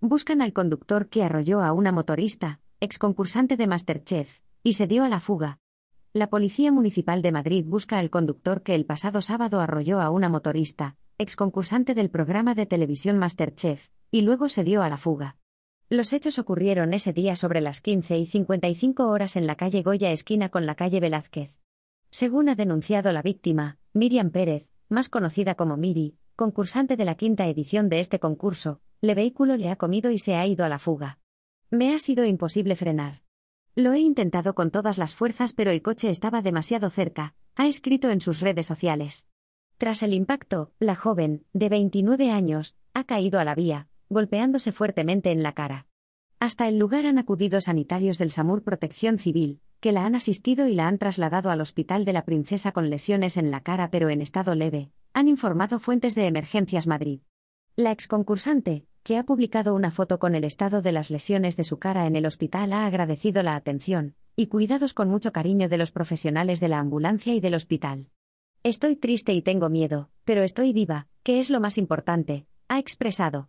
Buscan al conductor que arrolló a una motorista, exconcursante de Masterchef, y se dio a la fuga. La Policía Municipal de Madrid busca al conductor que el pasado sábado arrolló a una motorista, exconcursante del programa de televisión Masterchef, y luego se dio a la fuga. Los hechos ocurrieron ese día sobre las 15 y 55 horas en la calle Goya esquina con la calle Velázquez. Según ha denunciado la víctima, Miriam Pérez, más conocida como Miri, concursante de la quinta edición de este concurso, le vehículo le ha comido y se ha ido a la fuga. Me ha sido imposible frenar. Lo he intentado con todas las fuerzas pero el coche estaba demasiado cerca, ha escrito en sus redes sociales. Tras el impacto, la joven, de 29 años, ha caído a la vía, golpeándose fuertemente en la cara. Hasta el lugar han acudido sanitarios del SAMUR Protección Civil, que la han asistido y la han trasladado al Hospital de la Princesa con lesiones en la cara pero en estado leve, han informado fuentes de Emergencias Madrid. La exconcursante, que ha publicado una foto con el estado de las lesiones de su cara en el hospital, ha agradecido la atención y cuidados con mucho cariño de los profesionales de la ambulancia y del hospital. Estoy triste y tengo miedo, pero estoy viva, que es lo más importante, ha expresado.